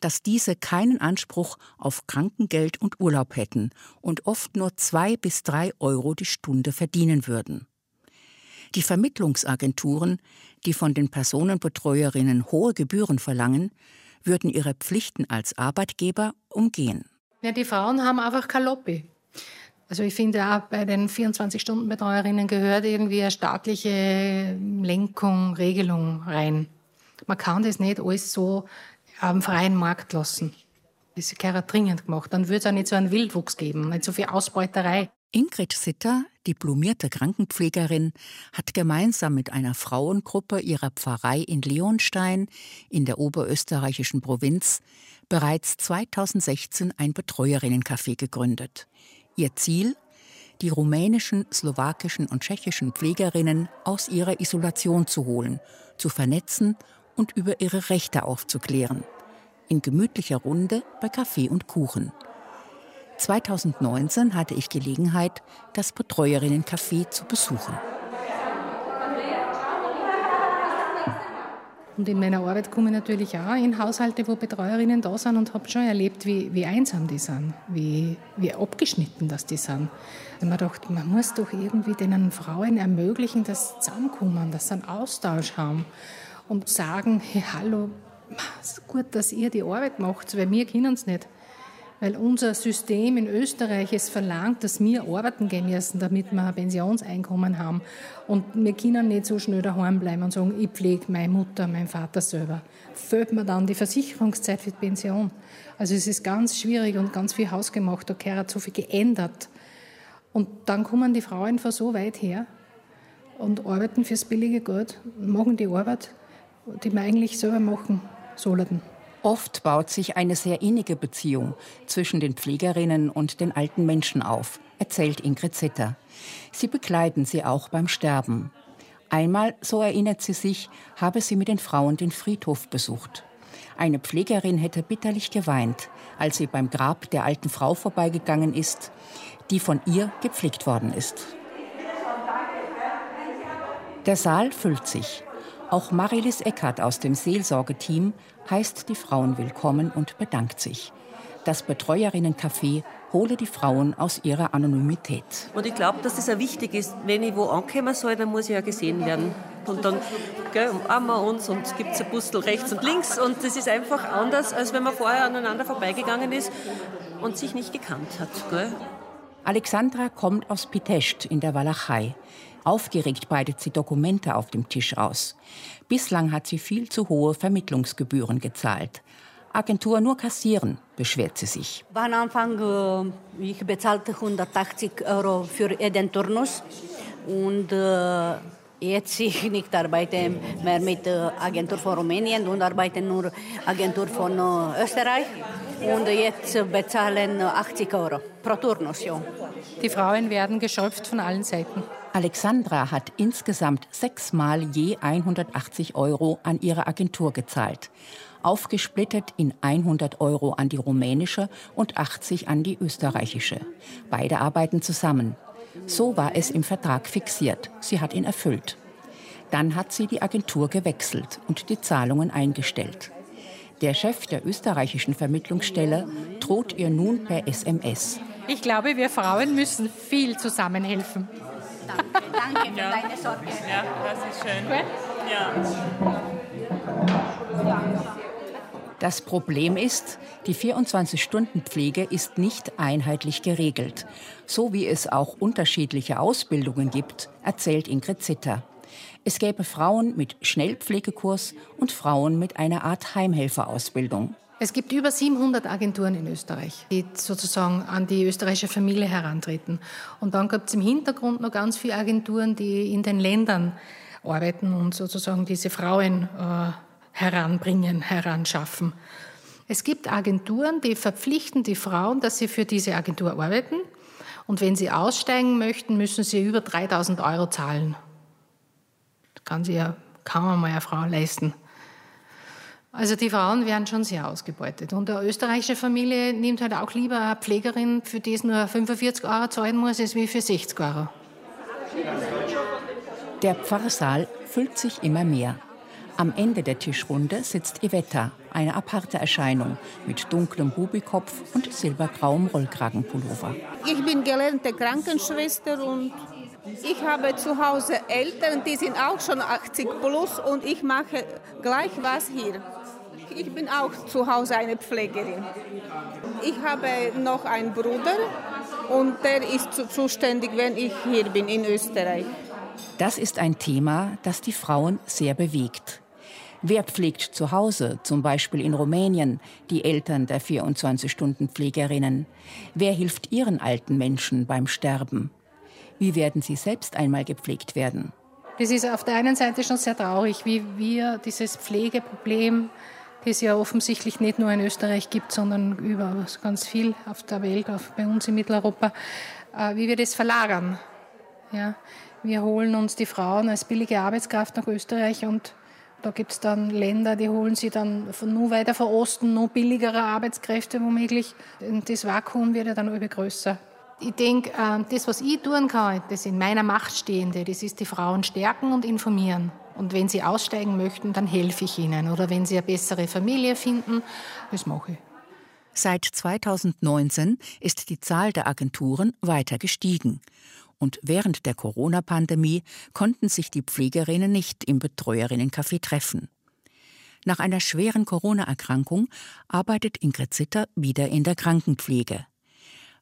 dass diese keinen Anspruch auf Krankengeld und Urlaub hätten und oft nur zwei bis drei Euro die Stunde verdienen würden. Die Vermittlungsagenturen, die von den Personenbetreuerinnen hohe Gebühren verlangen, würden ihre Pflichten als Arbeitgeber umgehen. Ja, die Frauen haben einfach Lobby. Also ich finde auch bei den 24-Stunden-Betreuerinnen gehört irgendwie eine staatliche Lenkung, Regelung rein. Man kann das nicht alles so am freien Markt lassen. Das ist ja dringend gemacht. Dann würde es auch nicht so einen Wildwuchs geben, nicht so viel Ausbeuterei. Ingrid Sitter, diplomierte Krankenpflegerin, hat gemeinsam mit einer Frauengruppe ihrer Pfarrei in Leonstein in der oberösterreichischen Provinz bereits 2016 ein Betreuerinnencafé gegründet. Ihr Ziel? Die rumänischen, slowakischen und tschechischen Pflegerinnen aus ihrer Isolation zu holen, zu vernetzen und über ihre Rechte aufzuklären. In gemütlicher Runde bei Kaffee und Kuchen. 2019 hatte ich Gelegenheit, das Betreuerinnencafé zu besuchen. Und in meiner Arbeit komme ich natürlich auch in Haushalte, wo Betreuerinnen da sind und habe schon erlebt, wie, wie einsam die sind, wie, wie abgeschnitten das die sind. Und man dachte, man muss doch irgendwie den Frauen ermöglichen, dass sie zusammenkommen, dass sie einen Austausch haben und sagen, hey, hallo, gut, dass ihr die Arbeit macht, weil wir können es nicht weil unser System in Österreich es verlangt, dass wir arbeiten gehen müssen, damit wir ein Pensionseinkommen haben. Und wir können nicht so schnell daheim bleiben und sagen, ich pflege meine Mutter, meinen Vater selber. Fällt mir dann die Versicherungszeit für die Pension. Also es ist ganz schwierig und ganz viel hausgemacht. Da hat so viel geändert. Und dann kommen die Frauen von so weit her und arbeiten fürs billige Geld, machen die Arbeit, die wir eigentlich selber machen sollten. Oft baut sich eine sehr innige Beziehung zwischen den Pflegerinnen und den alten Menschen auf, erzählt Ingrid Zitter. Sie begleiten sie auch beim Sterben. Einmal, so erinnert sie sich, habe sie mit den Frauen den Friedhof besucht. Eine Pflegerin hätte bitterlich geweint, als sie beim Grab der alten Frau vorbeigegangen ist, die von ihr gepflegt worden ist. Der Saal füllt sich. Auch Marilis Eckert aus dem Seelsorgeteam heißt die Frauen willkommen und bedankt sich. Das Betreuerinnencafé hole die Frauen aus ihrer Anonymität. Und ich glaube, dass das auch wichtig ist. Wenn ich wo ankommen soll, dann muss ich ja gesehen werden. Und dann gell, umarmen wir uns und es gibt ein Bustel rechts und links. Und das ist einfach anders, als wenn man vorher aneinander vorbeigegangen ist und sich nicht gekannt hat. Gell? Alexandra kommt aus Pitest in der Walachei. Aufgeregt breitet sie Dokumente auf dem Tisch aus. Bislang hat sie viel zu hohe Vermittlungsgebühren gezahlt. Agentur nur kassieren, beschwert sie sich. Am Anfang äh, ich bezahlte 180 Euro für jeden Turnus und äh, jetzt ich nicht arbeite mehr mit äh, Agentur von Rumänien und arbeite nur Agentur von äh, Österreich und jetzt bezahlen 80 Euro pro Turnus. Ja. Die Frauen werden geschöpft von allen Seiten. Alexandra hat insgesamt sechsmal je 180 Euro an ihre Agentur gezahlt, aufgesplittet in 100 Euro an die rumänische und 80 an die österreichische. Beide arbeiten zusammen. So war es im Vertrag fixiert. Sie hat ihn erfüllt. Dann hat sie die Agentur gewechselt und die Zahlungen eingestellt. Der Chef der österreichischen Vermittlungsstelle droht ihr nun per SMS. Ich glaube, wir Frauen müssen viel zusammenhelfen. Danke, danke für ja. deine Sorge. Ja, das ist schön. Gut? Ja. Das Problem ist, die 24-Stunden-Pflege ist nicht einheitlich geregelt, so wie es auch unterschiedliche Ausbildungen gibt, erzählt Ingrid Zitter. Es gäbe Frauen mit Schnellpflegekurs und Frauen mit einer Art Heimhelferausbildung. Es gibt über 700 Agenturen in Österreich, die sozusagen an die österreichische Familie herantreten. Und dann gibt es im Hintergrund noch ganz viele Agenturen, die in den Ländern arbeiten und sozusagen diese Frauen äh, heranbringen, heranschaffen. Es gibt Agenturen, die verpflichten die Frauen, dass sie für diese Agentur arbeiten. Und wenn sie aussteigen möchten, müssen sie über 3000 Euro zahlen. Das kann sich ja kaum einmal eine Frau leisten. Also die Frauen werden schon sehr ausgebeutet. Und eine österreichische Familie nimmt halt auch lieber eine Pflegerin, für die es nur 45 Euro zahlen muss, als wie für 60 Euro. Der Pfarrsaal füllt sich immer mehr. Am Ende der Tischrunde sitzt Ivetta, eine aparte Erscheinung mit dunklem Bubikopf und silbergrauem Rollkragenpullover. Ich bin gelernte Krankenschwester und ich habe zu Hause Eltern, die sind auch schon 80 plus und ich mache gleich was hier. Ich bin auch zu Hause eine Pflegerin. Ich habe noch einen Bruder und der ist zuständig, wenn ich hier bin in Österreich. Das ist ein Thema, das die Frauen sehr bewegt. Wer pflegt zu Hause, zum Beispiel in Rumänien, die Eltern der 24-Stunden-Pflegerinnen? Wer hilft ihren alten Menschen beim Sterben? Wie werden sie selbst einmal gepflegt werden? Das ist auf der einen Seite schon sehr traurig, wie wir dieses Pflegeproblem, das ja offensichtlich nicht nur in Österreich gibt, sondern über ganz viel auf der Welt, auch bei uns in Mitteleuropa, äh, wie wir das verlagern. Ja, wir holen uns die Frauen als billige Arbeitskraft nach Österreich und da gibt es dann Länder, die holen sie dann von nur weiter von Osten, nur billigere Arbeitskräfte womöglich. Und das Vakuum wird ja dann immer größer. Ich denke, äh, das, was ich tun kann, das in meiner Macht Stehende, das ist die Frauen stärken und informieren. Und wenn sie aussteigen möchten, dann helfe ich ihnen. Oder wenn sie eine bessere Familie finden, das mache ich. Seit 2019 ist die Zahl der Agenturen weiter gestiegen. Und während der Corona-Pandemie konnten sich die Pflegerinnen nicht im Betreuerinnencafé treffen. Nach einer schweren Corona-Erkrankung arbeitet Ingrid Zitter wieder in der Krankenpflege.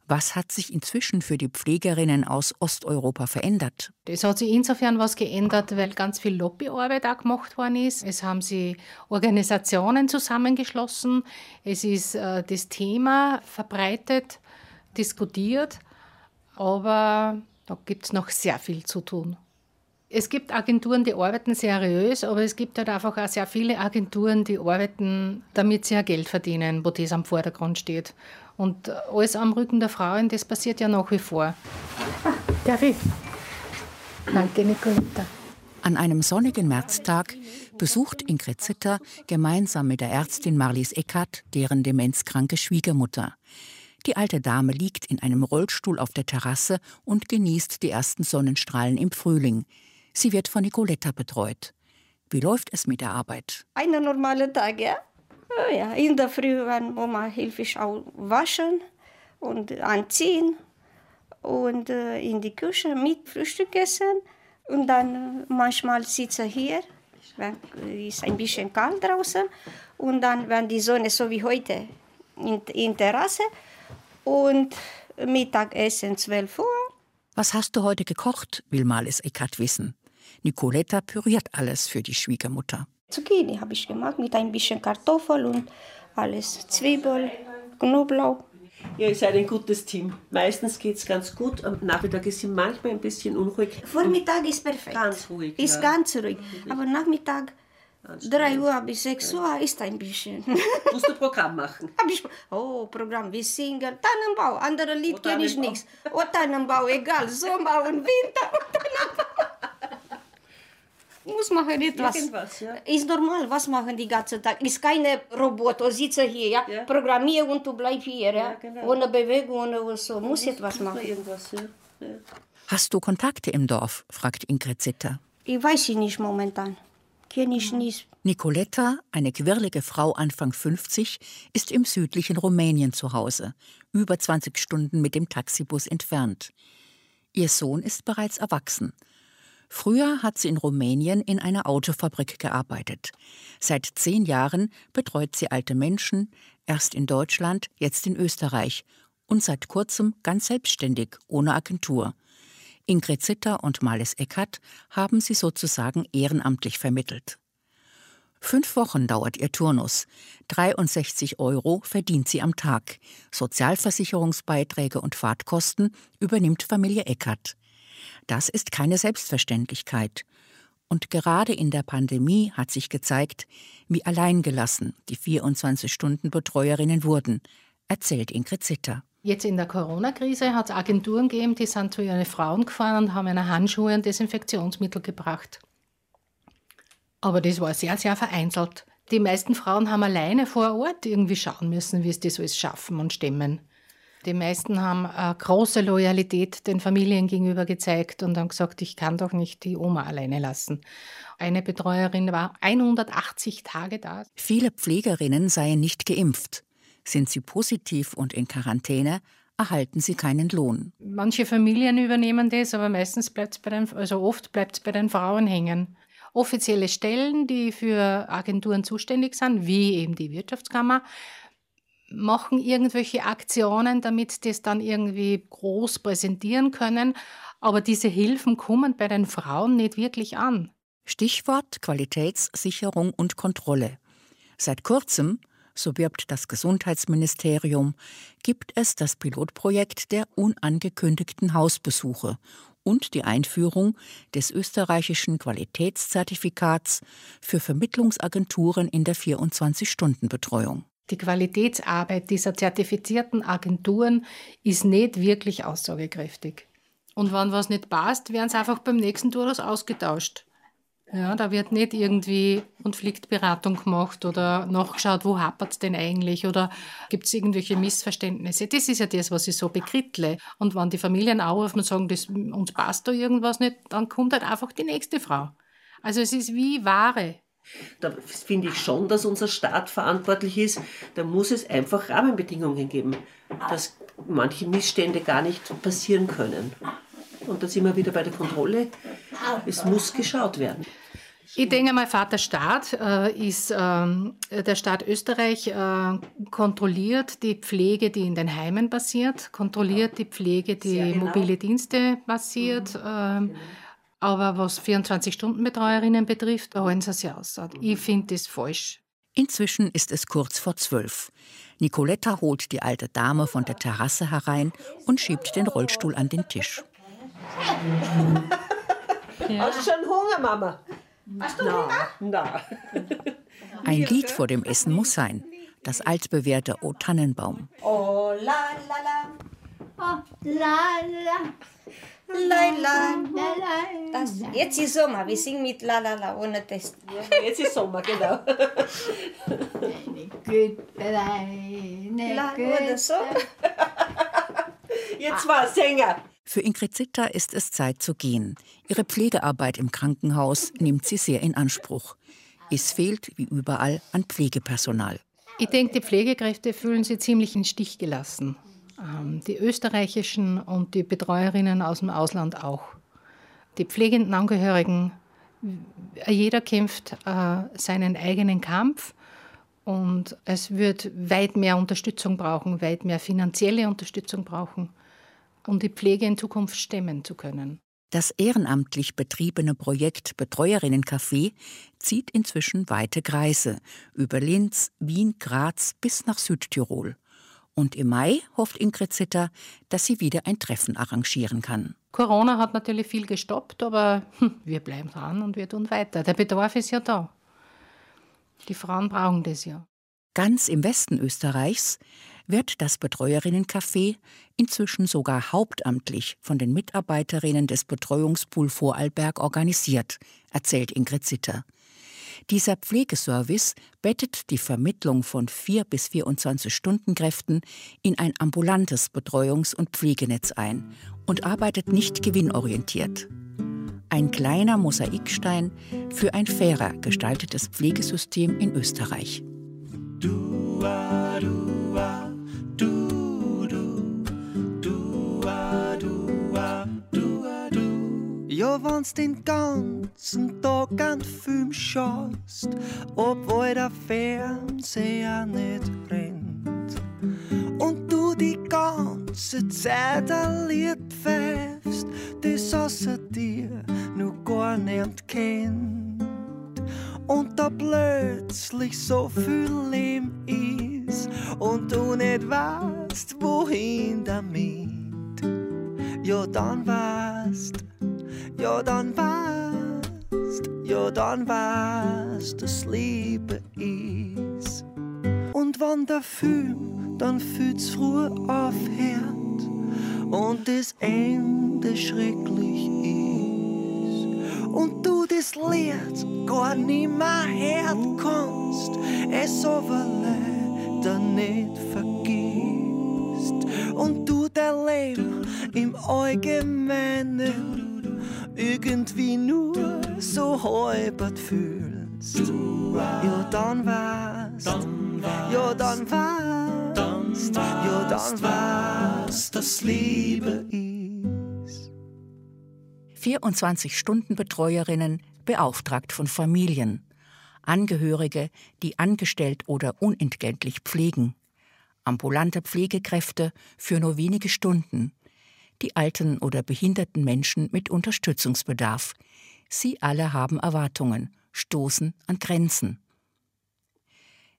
Was hat sich inzwischen für die Pflegerinnen aus Osteuropa verändert? Es hat sich insofern was geändert, weil ganz viel Lobbyarbeit auch gemacht worden ist. Es haben sich Organisationen zusammengeschlossen. Es ist äh, das Thema verbreitet, diskutiert. Aber da gibt es noch sehr viel zu tun. Es gibt Agenturen, die arbeiten seriös, aber es gibt halt einfach auch sehr viele Agenturen, die arbeiten, damit sie ja Geld verdienen, wo das am Vordergrund steht. Und alles am Rücken der Frauen, das passiert ja nach wie vor. Darf ich? Danke, Nicoletta. An einem sonnigen Märztag besucht Ingrid Zitter gemeinsam mit der Ärztin Marlies Eckert deren demenzkranke Schwiegermutter. Die alte Dame liegt in einem Rollstuhl auf der Terrasse und genießt die ersten Sonnenstrahlen im Frühling. Sie wird von Nicoletta betreut. Wie läuft es mit der Arbeit? Ein normaler Tag, ja. ja. In der Früh, wenn Mama hilft ich auch waschen und anziehen und äh, in die Küche mit Frühstück essen und dann äh, manchmal sitze hier, wenn es ein bisschen kalt draußen und dann, wenn die Sonne so wie heute in, in Terrasse und Mittagessen 12 Uhr. Was hast du heute gekocht, will Males Eckart wissen. Nicoletta püriert alles für die Schwiegermutter. Zucchini habe ich gemacht mit ein bisschen Kartoffel und alles. Zwiebel, Knoblauch. Ja, ihr seid ein gutes Team. Meistens geht es ganz gut. Am Nachmittag ist sie manchmal ein bisschen unruhig. Vormittag ist perfekt. Ganz ruhig. Ist ja. ganz ruhig. Aber Nachmittag 3 Uhr bis 6 Uhr ist ein bisschen. Musst du Programm machen? Hab ich, oh, Programm, wir singen Tannenbau, andere Lied kenne ich nichts. Oh, Tannenbau, egal, Sommer und Winter. Muss machen etwas. Irgendwas, ja. Ist normal, was machen die ganze Tag? Ist keine Roboter, sitze hier, ja, Ja. programmiere und du bleibst hier, ja. Ja, genau. Ohne Bewegung, ohne so, muss etwas Muss man machen. Irgendwas, ja. Ja. Hast du Kontakte im Dorf? fragt Ingrid Zitter. Ich weiß sie nicht momentan. Nicoletta, eine quirlige Frau Anfang 50, ist im südlichen Rumänien zu Hause, über 20 Stunden mit dem Taxibus entfernt. Ihr Sohn ist bereits erwachsen. Früher hat sie in Rumänien in einer Autofabrik gearbeitet. Seit zehn Jahren betreut sie alte Menschen, erst in Deutschland, jetzt in Österreich und seit kurzem ganz selbstständig, ohne Agentur. Ingrid Zitter und Males Eckert haben sie sozusagen ehrenamtlich vermittelt. Fünf Wochen dauert ihr Turnus. 63 Euro verdient sie am Tag. Sozialversicherungsbeiträge und Fahrtkosten übernimmt Familie Eckert. Das ist keine Selbstverständlichkeit. Und gerade in der Pandemie hat sich gezeigt, wie alleingelassen die 24-Stunden-Betreuerinnen wurden, erzählt Ingrid Zitter. Jetzt in der Corona-Krise hat es Agenturen gegeben, die sind zu ihren Frauen gefahren und haben ihnen Handschuhe und Desinfektionsmittel gebracht. Aber das war sehr, sehr vereinzelt. Die meisten Frauen haben alleine vor Ort irgendwie schauen müssen, wie sie das alles schaffen und stemmen. Die meisten haben eine große Loyalität den Familien gegenüber gezeigt und haben gesagt, ich kann doch nicht die Oma alleine lassen. Eine Betreuerin war 180 Tage da. Viele Pflegerinnen seien nicht geimpft. Sind sie positiv und in Quarantäne, erhalten sie keinen Lohn. Manche Familien übernehmen das, aber meistens bleibt bei den, also oft bleibt es bei den Frauen hängen. Offizielle Stellen, die für Agenturen zuständig sind, wie eben die Wirtschaftskammer, machen irgendwelche Aktionen, damit das dann irgendwie groß präsentieren können. Aber diese Hilfen kommen bei den Frauen nicht wirklich an. Stichwort Qualitätssicherung und Kontrolle. Seit kurzem, so wirbt das Gesundheitsministerium, gibt es das Pilotprojekt der unangekündigten Hausbesuche und die Einführung des österreichischen Qualitätszertifikats für Vermittlungsagenturen in der 24-Stunden-Betreuung. Die Qualitätsarbeit dieser zertifizierten Agenturen ist nicht wirklich aussagekräftig. Und wenn was nicht passt, werden sie einfach beim nächsten Tour ausgetauscht. Ja, da wird nicht irgendwie Konfliktberatung gemacht oder nachgeschaut, wo hapert es denn eigentlich oder gibt es irgendwelche Missverständnisse. Das ist ja das, was ich so bekrittle. Und wenn die Familien anrufen und sagen, das, uns passt da irgendwas nicht, dann kommt halt einfach die nächste Frau. Also es ist wie Ware. Da finde ich schon, dass unser Staat verantwortlich ist. Da muss es einfach Rahmenbedingungen geben, dass manche Missstände gar nicht passieren können. Und da sind wir wieder bei der Kontrolle. Es muss geschaut werden. Ich denke mal, Vater Staat äh, ist, ähm, der Staat Österreich äh, kontrolliert die Pflege, die in den Heimen passiert, kontrolliert die Pflege, die genau. mobile Dienste passiert. Mhm. Ähm, genau. Aber was 24-Stunden-Betreuerinnen betrifft, da holen sie es ja aus. Ich finde das falsch. Inzwischen ist es kurz vor zwölf. Nicoletta holt die alte Dame von der Terrasse herein und schiebt den Rollstuhl an den Tisch. Ja. Hast du schon Hunger, Mama? Hast du Na? Na. Ein Lied vor dem Essen muss sein. Das altbewährte O Tannenbaum. Oh la la la. Oh la la. La, la, la, das, jetzt ist Sommer, wir singen mit La La La ohne Test. Ja, jetzt ist Sommer, genau. La, oder so. Jetzt war Sänger. Für Ingrid Zitter ist es Zeit zu gehen. Ihre Pflegearbeit im Krankenhaus nimmt sie sehr in Anspruch. Es fehlt, wie überall, an Pflegepersonal. Ich denke, die Pflegekräfte fühlen sich ziemlich in Stich gelassen. Ähm, die österreichischen und die Betreuerinnen aus dem Ausland auch. Die pflegenden Angehörigen, jeder kämpft äh, seinen eigenen Kampf und es wird weit mehr Unterstützung brauchen, weit mehr finanzielle Unterstützung brauchen, um die Pflege in Zukunft stemmen zu können. Das ehrenamtlich betriebene Projekt Betreuerinnencafé zieht inzwischen weite Kreise über Linz, Wien, Graz bis nach Südtirol. Und im Mai hofft Ingrid Zitter, dass sie wieder ein Treffen arrangieren kann. Corona hat natürlich viel gestoppt, aber hm, wir bleiben dran und wir tun weiter. Der Bedarf ist ja da. Die Frauen brauchen das ja. Ganz im Westen Österreichs wird das Betreuerinnencafé inzwischen sogar hauptamtlich von den Mitarbeiterinnen des Betreuungspool Vorarlberg organisiert, erzählt Ingrid Zitter. Dieser Pflegeservice bettet die Vermittlung von 4 bis 24 Stundenkräften in ein ambulantes Betreuungs- und Pflegenetz ein und arbeitet nicht gewinnorientiert. Ein kleiner Mosaikstein für ein fairer gestaltetes Pflegesystem in Österreich. Du, Ja, wenn's den ganzen Tag an Film schaust, obwohl der Fernseher nicht brennt. Und du die ganze Zeit ein Lied pfeifst, das außer dir nur gar nicht kennt. Und da plötzlich so viel Leben ist und du nicht weißt, wohin damit. Ja, dann weißt ja, dann weißt, ja, dann weißt, das Liebe ist. Und wann der Film dann fühlt's früh aufhört und das Ende schrecklich ist. Und du das Lied gar nie mehr hören kannst, es aber leider nicht vergisst. Und du dein Leben im Allgemeinen irgendwie nur so halbert fühlst. Ja, dann war's, ja, dann war's, ja, dann war's, das Liebe ist. 24-Stunden-Betreuerinnen beauftragt von Familien. Angehörige, die angestellt oder unentgeltlich pflegen. Ambulante Pflegekräfte für nur wenige Stunden. Die alten oder behinderten Menschen mit Unterstützungsbedarf. Sie alle haben Erwartungen, stoßen an Grenzen.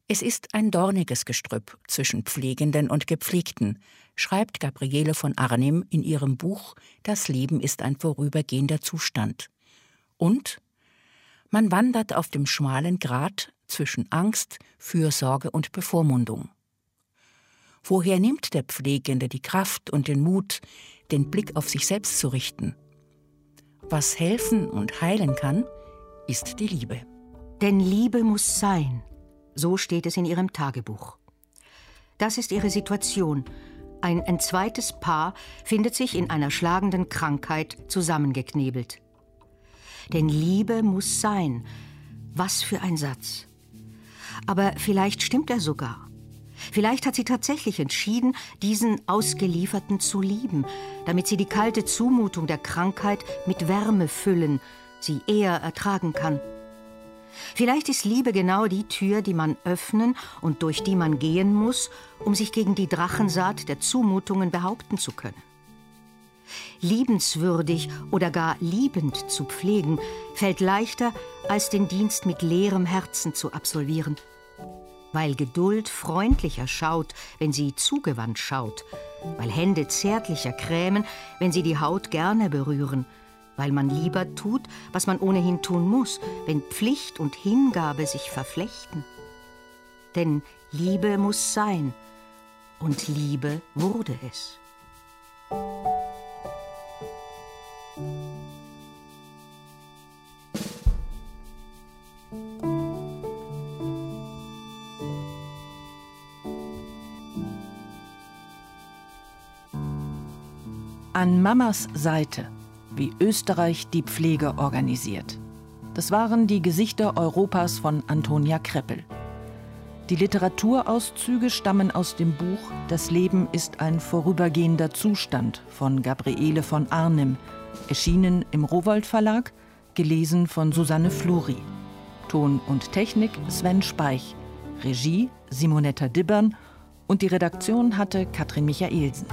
Es ist ein dorniges Gestrüpp zwischen Pflegenden und Gepflegten, schreibt Gabriele von Arnim in ihrem Buch Das Leben ist ein vorübergehender Zustand. Und man wandert auf dem schmalen Grat zwischen Angst, Fürsorge und Bevormundung. Woher nimmt der Pflegende die Kraft und den Mut, den Blick auf sich selbst zu richten? Was helfen und heilen kann, ist die Liebe. Denn Liebe muss sein, so steht es in ihrem Tagebuch. Das ist ihre Situation. Ein entzweites Paar findet sich in einer schlagenden Krankheit zusammengeknebelt. Denn Liebe muss sein. Was für ein Satz. Aber vielleicht stimmt er sogar. Vielleicht hat sie tatsächlich entschieden, diesen Ausgelieferten zu lieben, damit sie die kalte Zumutung der Krankheit mit Wärme füllen, sie eher ertragen kann. Vielleicht ist Liebe genau die Tür, die man öffnen und durch die man gehen muss, um sich gegen die Drachensaat der Zumutungen behaupten zu können. Liebenswürdig oder gar liebend zu pflegen, fällt leichter, als den Dienst mit leerem Herzen zu absolvieren. Weil Geduld freundlicher schaut, wenn sie zugewandt schaut, weil Hände zärtlicher krämen, wenn sie die Haut gerne berühren – weil man lieber tut, was man ohnehin tun muss, wenn Pflicht und Hingabe sich verflechten. Denn Liebe muss sein, und Liebe wurde es. An Mamas Seite wie Österreich die Pflege organisiert. Das waren die Gesichter Europas von Antonia Kreppel. Die Literaturauszüge stammen aus dem Buch Das Leben ist ein vorübergehender Zustand von Gabriele von Arnim, erschienen im Rowold Verlag, gelesen von Susanne Fluri. Ton und Technik Sven Speich, Regie Simonetta Dibbern und die Redaktion hatte Katrin Michaelsen.